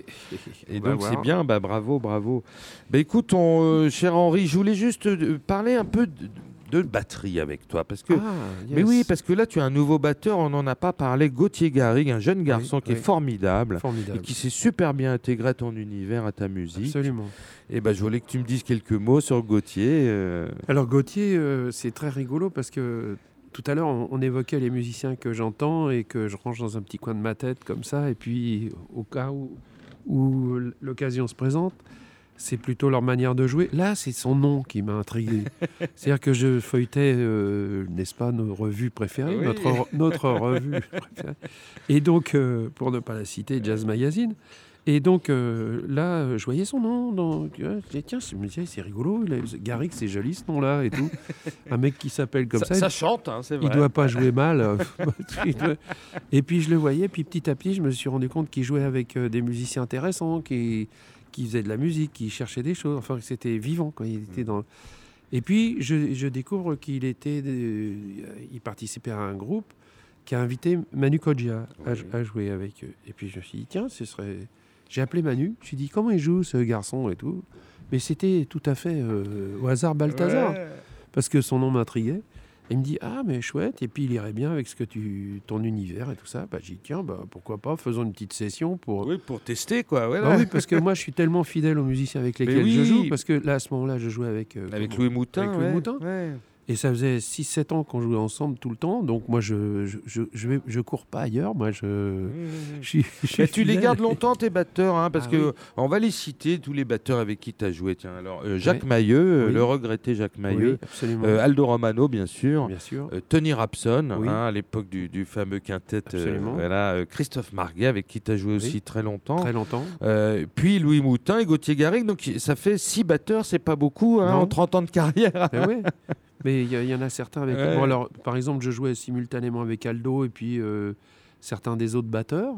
Et, va donc c'est bien, bah bravo, bravo. Bah écoute, on, euh, cher Henri, je voulais juste euh, parler un peu de, de batterie avec toi, parce que. Ah, Mais oui, parce que là tu as un nouveau batteur, on n'en a pas parlé, Gauthier Garrigue, un jeune garçon qui oui. est formidable. Formidable. Et qui s'est super bien intégré à ton univers, à ta musique. Absolument. Et ben je voulais que tu me dises quelques mots sur Gauthier. euh, Alors Gauthier, euh, c'est très rigolo parce que tout à l'heure, on, on évoquait les musiciens que j'entends et que je range dans un petit coin de ma tête comme ça. Et puis, au cas où, où l'occasion se présente, c'est plutôt leur manière de jouer. Là, c'est son nom qui m'a intrigué. C'est-à-dire que je feuilletais, euh, n'est-ce pas, nos revues préférées, notre, notre revue préférée. Et donc, euh, pour ne pas la citer, Jazz Magazine. Et donc euh, là, je voyais son nom. Dans... Je disais, tiens, c'est rigolo. Garrick, c'est joli ce nom-là et tout. Un mec qui s'appelle comme ça. Ça, chante, hein, c'est vrai. Il doit pas jouer mal. et puis je le voyais. Puis petit à petit, je me suis rendu compte qu'il jouait avec des musiciens intéressants, qui qui faisait de la musique, qui cherchait des choses. Enfin, c'était vivant quand il était dans. Et puis, je, découvre qu'il était, il participait à un groupe qui a invité Manu Kodja à, jouer avec eux. Et puis, je me suis dit, tiens, ce serait. J'ai appelé Manu. Je me suis dit, comment il joue ce garçon et tout. Mais c'était tout à fait euh, au hasard Balthazar, parce que son nom m'intriguait il me dit Ah, mais chouette, et puis il irait bien avec ce que tu, ton univers et tout ça. Bah, j'ai dit Tiens, bah, pourquoi pas, faisons une petite session pour. Oui, pour tester, quoi. Bah oui, parce que moi, je suis tellement fidèle aux musiciens avec lesquels je joue, parce que là, à ce moment-là, je jouais avec. Euh, avec Louis Moutin. Avec Louis Moutin. Et ça faisait 6-7 ans qu'on jouait ensemble tout le temps. Donc moi, je je, je, je, vais, je cours pas ailleurs. Moi, je, mmh, tu les gardes longtemps, tes batteurs, hein, parce qu'on ah que on va les citer, tous les batteurs avec qui tu as joué. Tiens, alors, euh, Jacques Mailleux, euh, le regretté Jacques Mailleux. Euh, Aldo Romano, bien sûr. Bien sûr. Tony Rapson, hein, à l'époque du, du, fameux quintet. voilà, Christophe Marguet, avec qui tu as joué aussi très longtemps. Très longtemps. puis Louis Moutin et Gauthier Garrigue. Donc ça fait 6 batteurs, c'est pas beaucoup hein, en 30 ans de carrière. oui. Mais il y, en a certains avec. Alors, par exemple, je jouais simultanément avec Aldo et puis euh, certains des autres batteurs,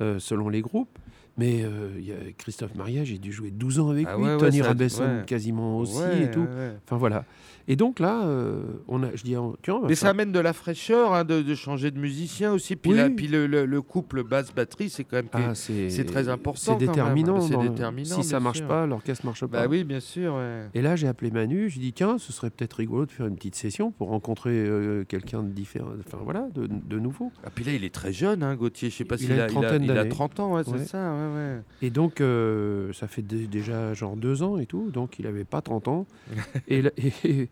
euh, selon les groupes. Mais euh, a Christophe Maria, j'ai dû jouer 12 ans avec ah lui. Tony Rabesson, quasiment aussi et tout. Enfin voilà. Et donc là, euh, on a, je dis, tiens, mais ça amène de la fraîcheur hein, de, changer de musicien aussi. Puis, puis le, couple basse-batterie, c'est quand même ah, c'est très important. C'est déterminant. C'est déterminant. Si ça marche pas, l'orchestre marche pas. Bah oui, bien sûr. Et là, j'ai appelé Manu. Je dit, tiens, ce serait peut-être rigolo de faire une petite session pour rencontrer euh, quelqu'un de différent, enfin voilà, de, de, nouveau. Ah, puis là, il est très jeune, hein, Gauthier. Je sais pas s'il a, il a, il a 30 ans, c'est ça. Et donc, euh, ça fait déjà genre deux ans et tout. Donc, il avait pas 30 ans. et, et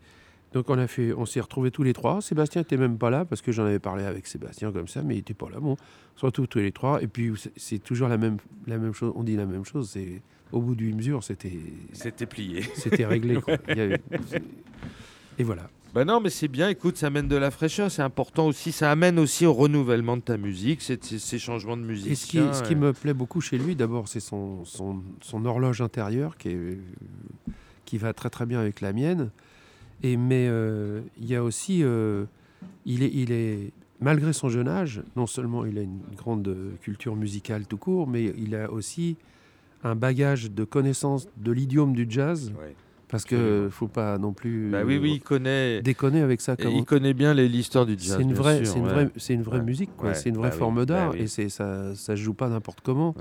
donc on a fait, on s'est retrouvés tous les trois. Sébastien n'était même pas là parce que j'en avais parlé avec Sébastien comme ça, mais il n'était pas là. Bon, surtout tous les trois. Et puis c'est toujours la même, la même chose. On dit la même chose. C'est au bout d'une mesure, c'était. C'était plié. C'était réglé. et voilà. Ben non, mais c'est bien. Écoute, ça amène de la fraîcheur. C'est important aussi. Ça amène aussi au renouvellement de ta musique, ces, changements de musique. Et ce qui, ce qui me plaît beaucoup chez lui, d'abord, c'est son, son, son, horloge intérieure qui, est, qui va très très bien avec la mienne. Et, mais euh, il y a aussi, euh, il, est, il est, malgré son jeune âge, non seulement il a une grande culture musicale tout court, mais il a aussi un bagage de connaissance de l'idiome du jazz. Parce que faut pas non plus bah oui, oui, il connaît, déconner avec ça. Il connaît bien l'histoire du jazz. C'est une, vraie, c'est une, vraie, c'est une vraie musique, quoi. c'est une vraie bah forme d'art bah et c'est ça, ça se joue pas n'importe comment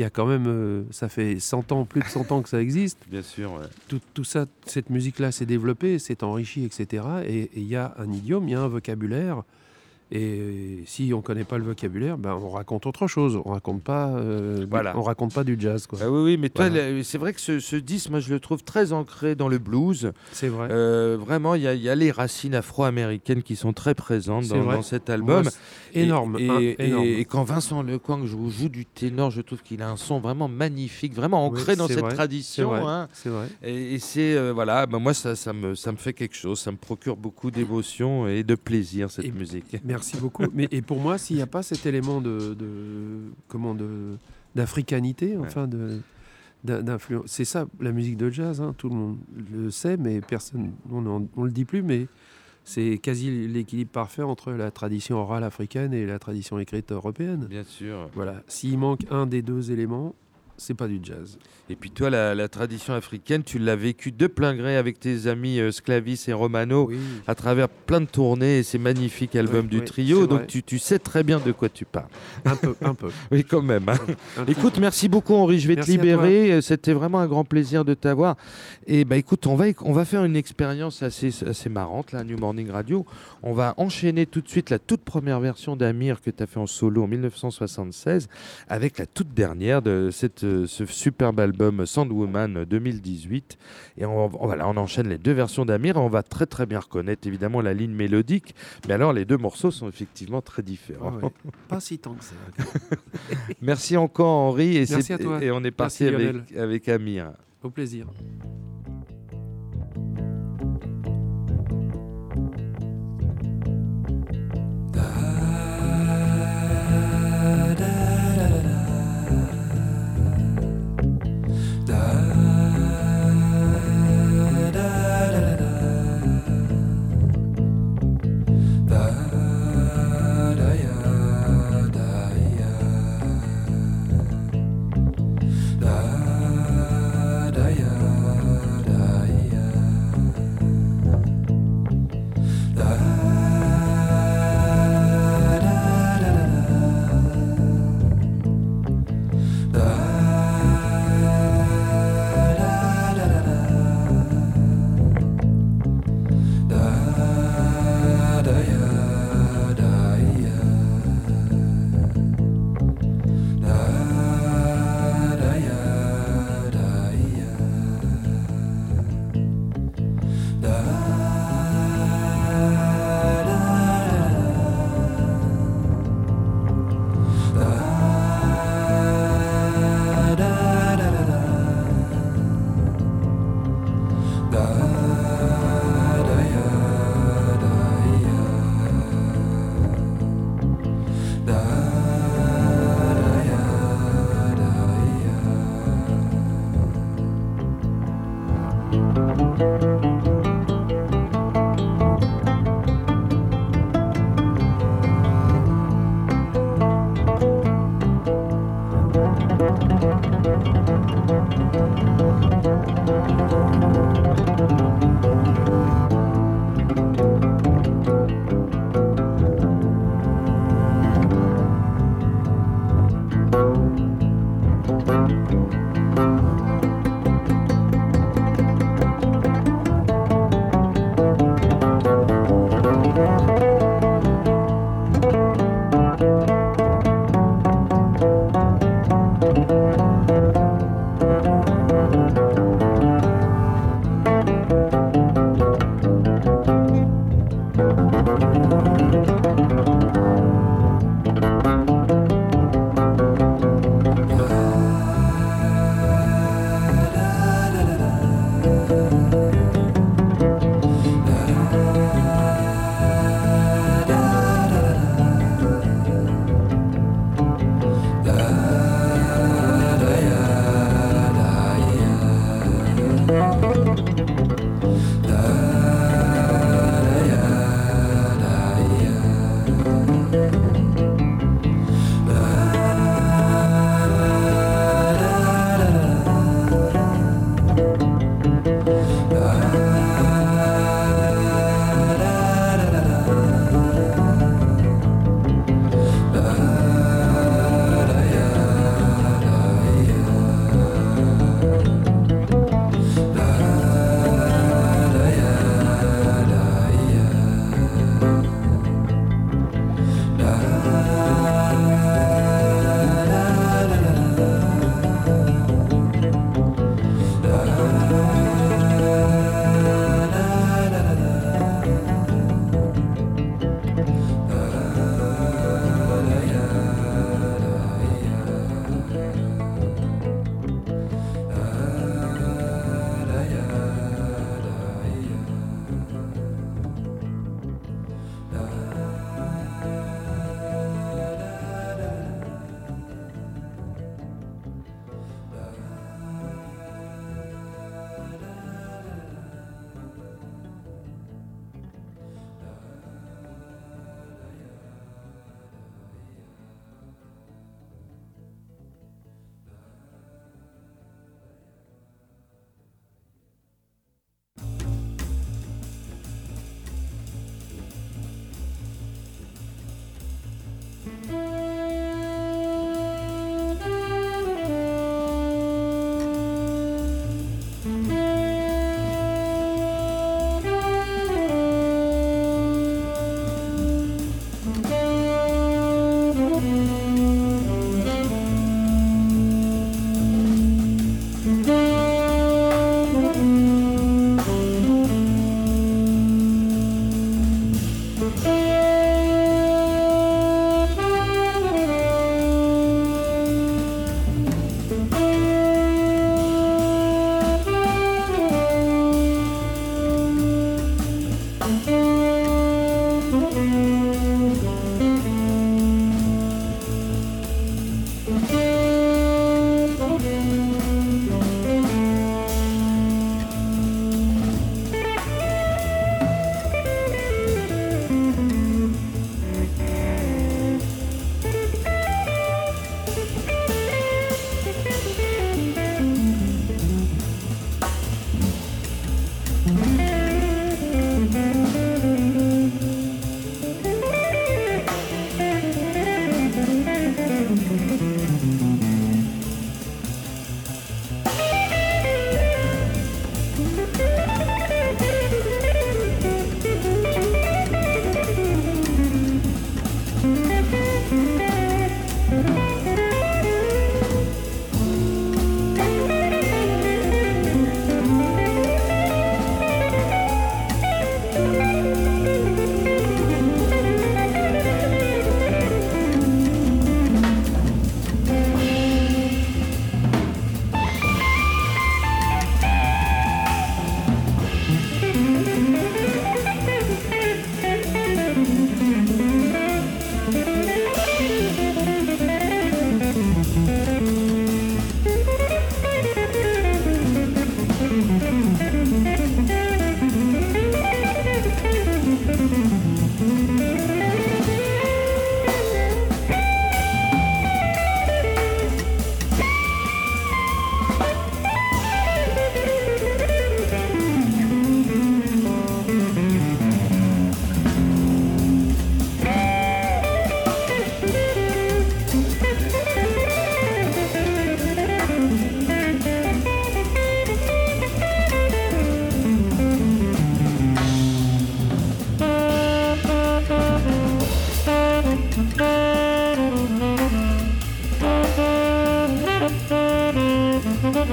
il y a quand même, euh, ça fait 100 ans, plus de 100 ans que ça existe. Bien sûr. Tout, tout, ça, cette musique-là s'est développée, s'est enrichie, etc. Et il y a un idiome, il y a un vocabulaire et si on ne connaît pas le vocabulaire, ben on raconte autre chose. On raconte pas, euh, voilà. on raconte pas du jazz. Quoi. Ah oui, oui, mais toi, c'est vrai que ce, ce, disque, moi, je le trouve très ancré dans le blues. C'est vrai. Euh, vraiment, il y, y, a les racines afro-américaines qui sont très présentes dans, dans, cet album. énorme, et, et, quand Vincent Lecoing joue, joue, du ténor, je trouve qu'il a un son vraiment magnifique, vraiment ancré dans cette tradition. C'est vrai. Hein. Et, c'est euh, voilà, ben moi, ça, ça, me, ça me fait quelque chose. Ça me procure beaucoup d'émotion et de plaisir cette musique. Merci beaucoup. Mais, et pour moi, s'il n'y a pas cet élément de, comment de d'africanité, enfin de d'influence, c'est ça la musique de jazz. Hein. tout le monde le sait, mais personne, on, ne le dit plus, mais c'est quasi l'équilibre parfait entre la tradition orale africaine et la tradition écrite européenne. Bien sûr. Voilà. S'il manque un des deux éléments, c'est pas du jazz. Et puis toi, la, tradition africaine, tu l'as vécu de plein gré avec tes amis euh, Sclavis et Romano à travers plein de tournées et ces magnifiques albums du trio. Donc tu, tu, sais très bien de quoi tu parles. Un peu, un peu. oui, quand même. Hein. écoute, merci beaucoup Henri, je vais te libérer. Euh, c'était vraiment un grand plaisir de t'avoir. Et bah écoute, on va, on va faire une expérience assez, assez marrante, là, New Morning Radio. On va enchaîner tout de suite la toute première version d'Amir que tu as fait en solo en 1976 avec la toute dernière de cette ce, ce superbe album Sandwoman 2018. Et on, on- voilà, on enchaîne les deux versions d'Amir. On va très très bien reconnaître évidemment la ligne mélodique. Mais alors, les deux morceaux sont effectivement très différents. Ah ouais. Pas si tant que ça. Merci encore Henri. Et, Merci à toi. et on est parti Merci, avec, Lionel. avec Amir. Au plaisir. stars.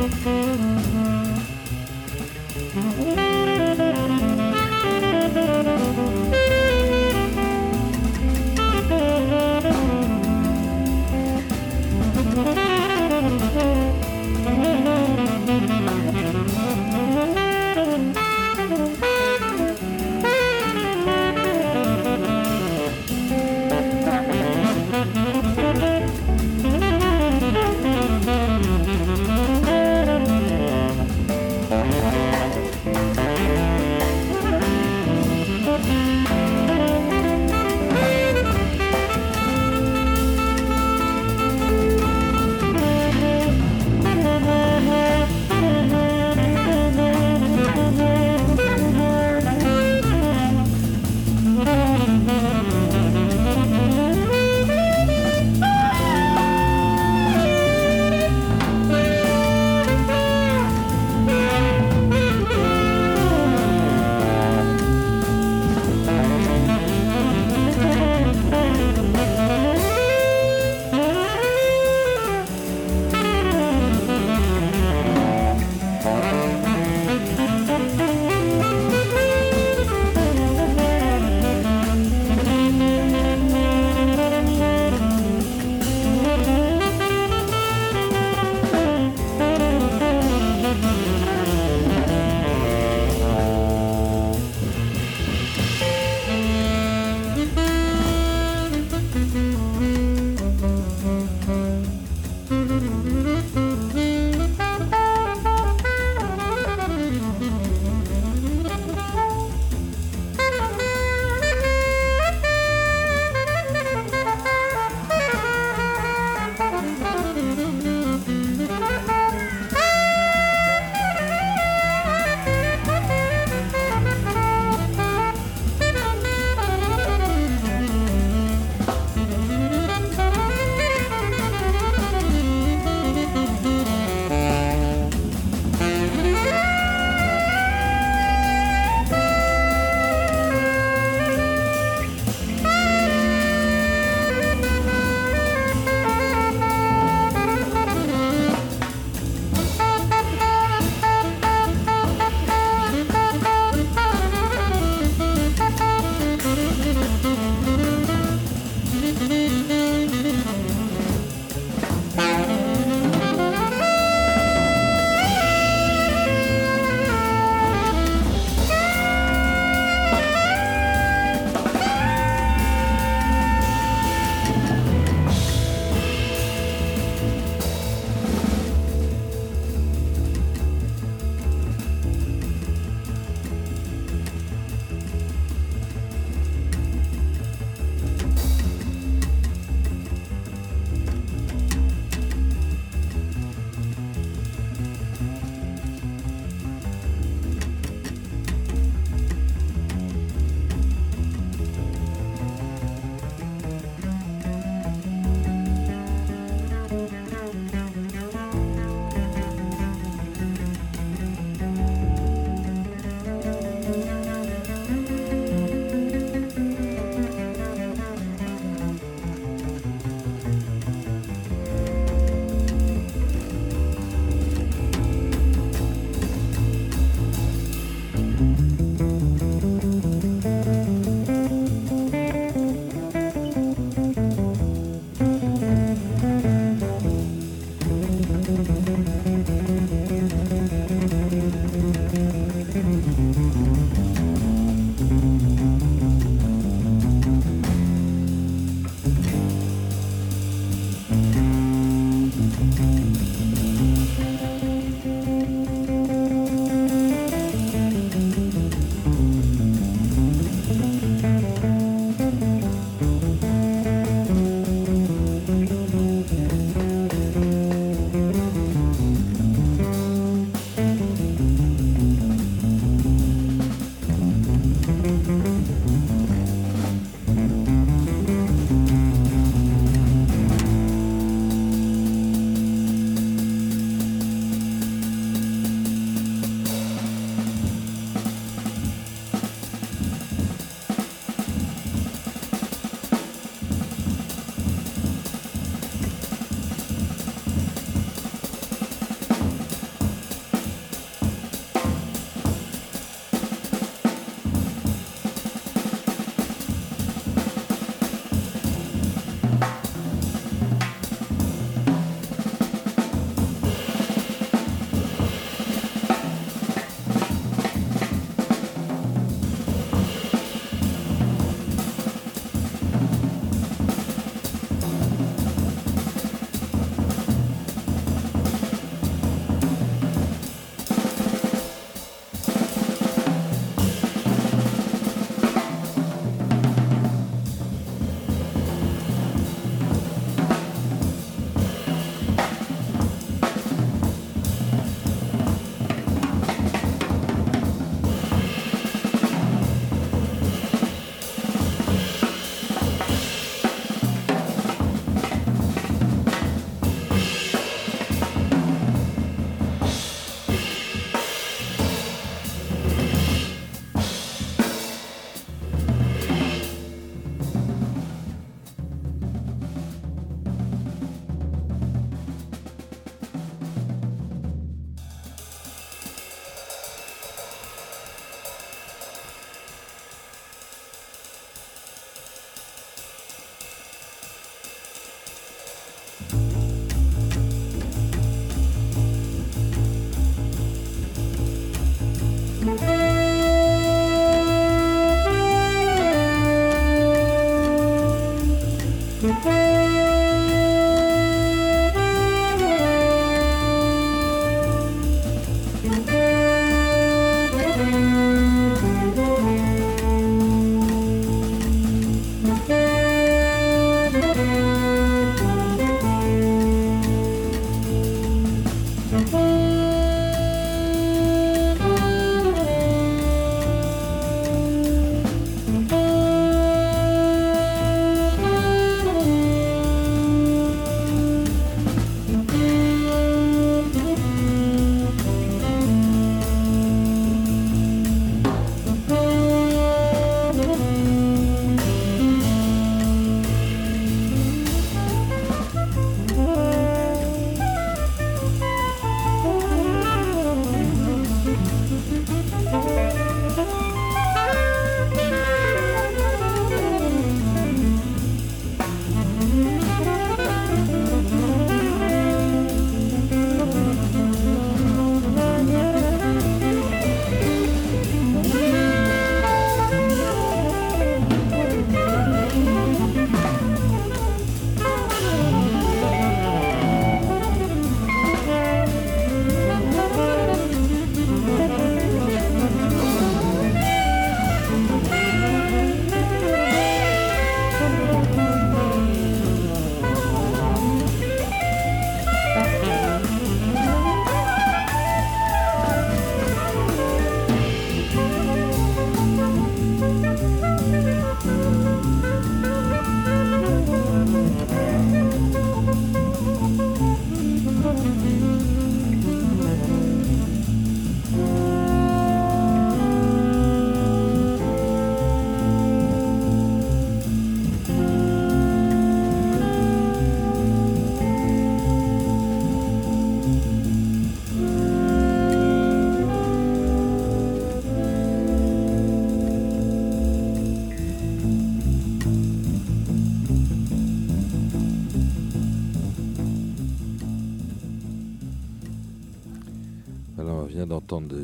Música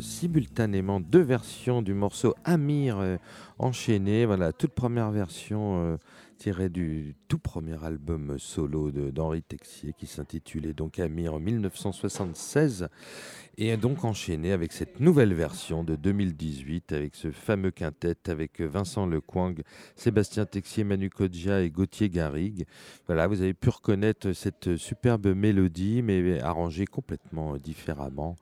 simultanément deux versions du morceau Amir euh, enchaîné. Voilà, toute première version euh, tirée du tout premier album solo d'Henri Texier qui s'intitulait donc Amir en 1976 et donc enchaîné avec cette nouvelle version de 2018 avec ce fameux quintet avec Vincent Lecoing, Sébastien Texier, Manu Kodja et Gauthier Garrigue. Voilà, vous avez pu reconnaître cette superbe mélodie mais arrangée complètement différemment.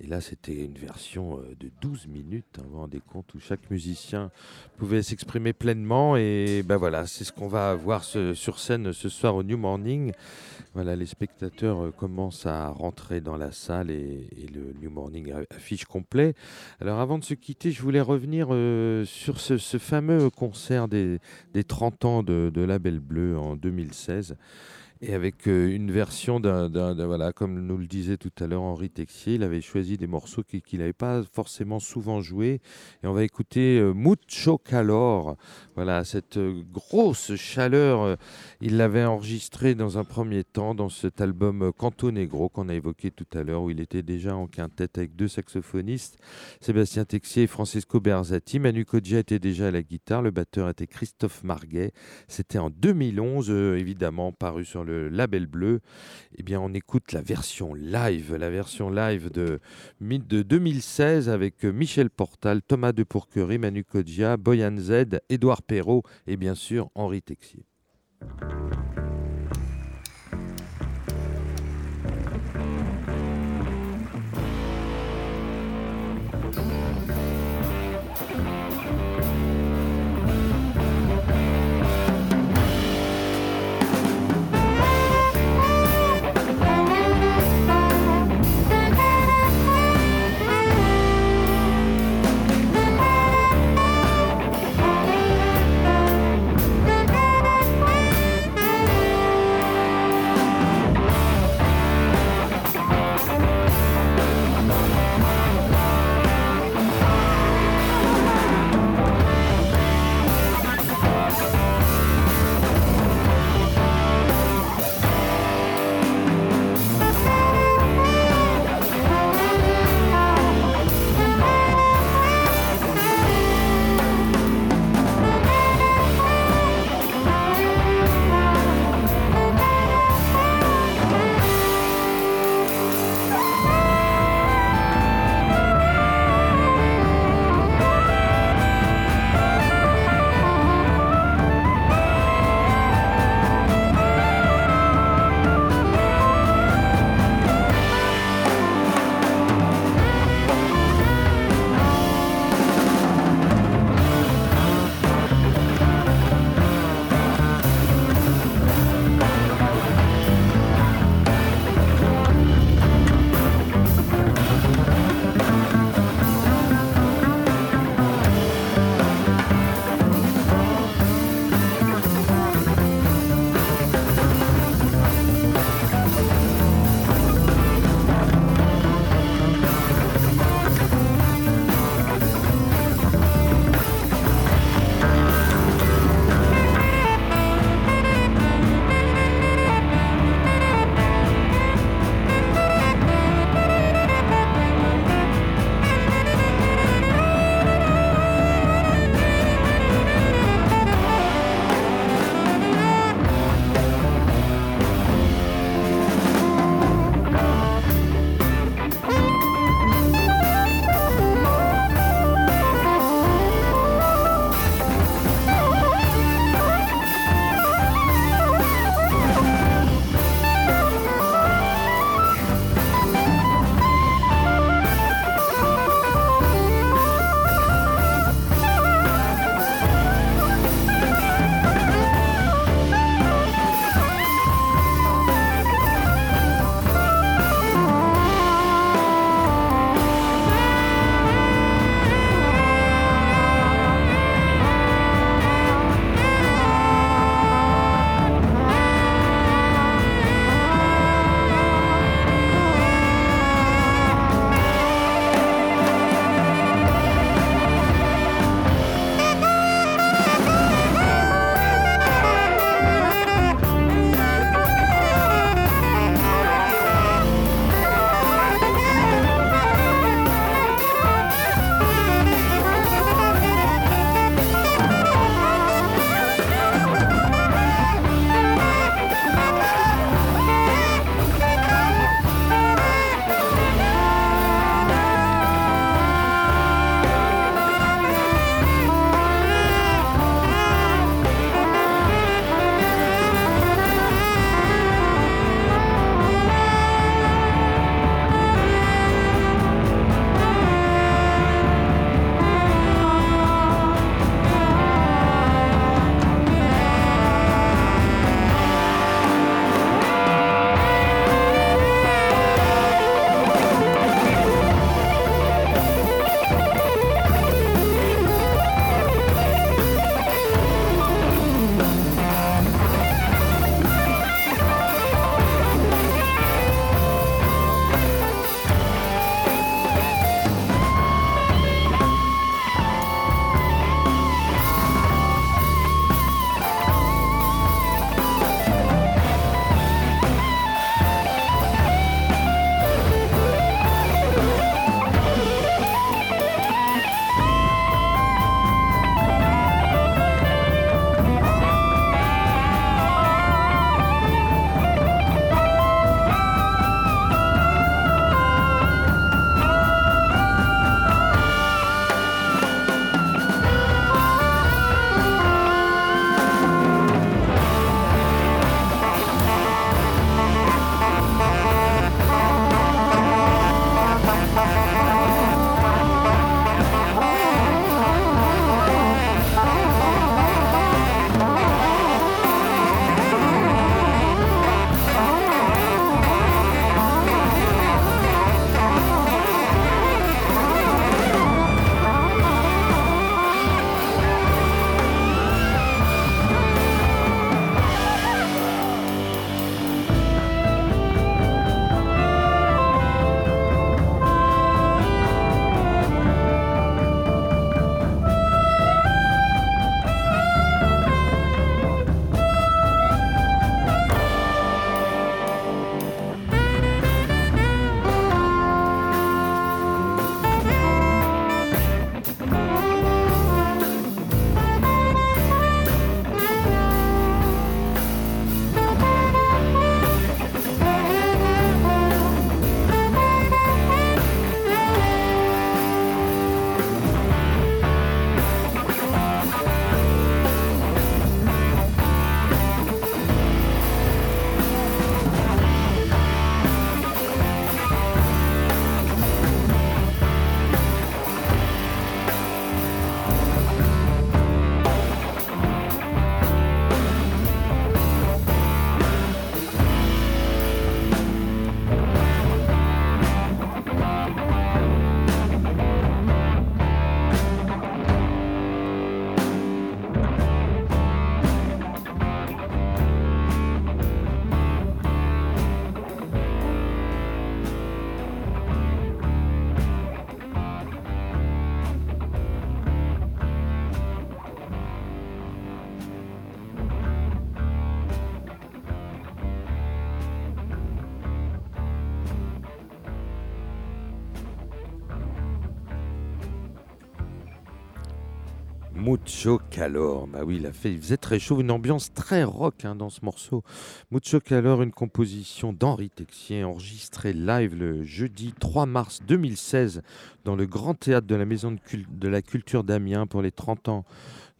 Et là, c'était une version euh, de 12 minutes, hein, vous vous rendez compte, où chaque musicien pouvait s'exprimer pleinement. Et ben voilà, c'est ce qu'on va voir sur scène ce soir au New Morning. Voilà, les spectateurs euh, commencent à rentrer dans la salle et, le New Morning affiche complet. Alors avant de se quitter, je voulais revenir euh, sur ce, fameux concert des, 30 ans de, de La Belle Bleue en 2016 et avec euh, une version d'un, voilà, comme nous le disait tout à l'heure Henri Texier, il avait choisi des morceaux qu'il n'avait pas forcément souvent joués. Et on va écouter euh, Mucho Calor. Voilà, cette euh, grosse chaleur, il l'avait enregistré dans un premier temps dans cet album Canto Negro qu'on a évoqué tout à l'heure, où il était déjà en quintette avec deux saxophonistes, Sébastien Texier et Francesco Berzati. Manu Kodja était déjà à la guitare, le batteur était Christophe Marguet. C'était en 2011, évidemment, paru sur le label bleu, eh bien, on écoute la version live, la version live de, de 2016 avec Michel Portal, Thomas de Pourquerie, Manu Kodja, Boyan Z, Édouard Perrault et bien sûr Henri Texier. Thank you. Calor. Bah oui, il, faisait très chaud, une ambiance très rock hein, dans ce morceau. Mucho Calor, une composition d'Henri Texier, enregistrée live le jeudi 3 mars 2016 dans le Grand Théâtre de la Maison de, de la Culture d'Amiens pour les 30 ans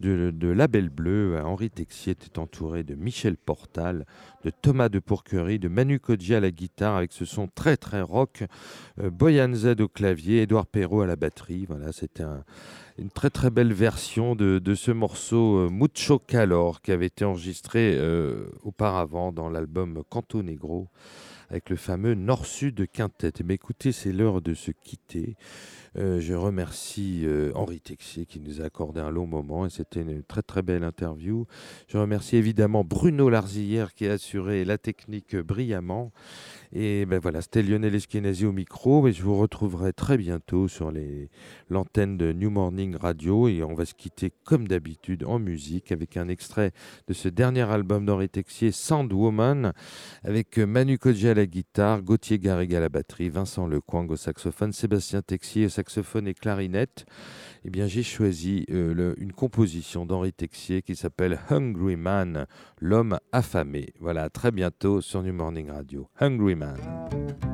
de, La Belle Bleue. Henri Texier était entouré de Michel Portal, de Thomas de Pourquerie, de Manu Kodji à la guitare avec ce son très très rock, euh, Boyan Z au clavier, Édouard Perrault à la batterie. Voilà, c'était une très très belle version de, ce morceau euh, Mucho Calor qui avait été enregistré euh, auparavant dans l'album Canto Negro avec le fameux Nord-Sud Quintet. Mais écoutez, c'est l'heure de se quitter. Euh, je remercie Henri Texier qui nous a accordé un long moment et c'était une très très belle interview. Je remercie évidemment Bruno Larzillière qui a assuré la technique brillamment. Et ben voilà, c'était Lionel au micro. Et je vous retrouverai très bientôt sur l'antenne de New Morning Radio. Et on va se quitter comme d'habitude en musique avec un extrait de ce dernier album d'Henri Texier, Sandwoman, avec Manu Kodji à la guitare, Gauthier Garrigue à la batterie, Vincent Lecoing au saxophone, Sébastien Texier au saxophone et clarinette. Eh bien, j'ai choisi euh, une composition d'Henri Texier qui s'appelle Hungry Man, l'homme affamé. Voilà, très bientôt sur New Morning Radio. Hungry Man. الأمان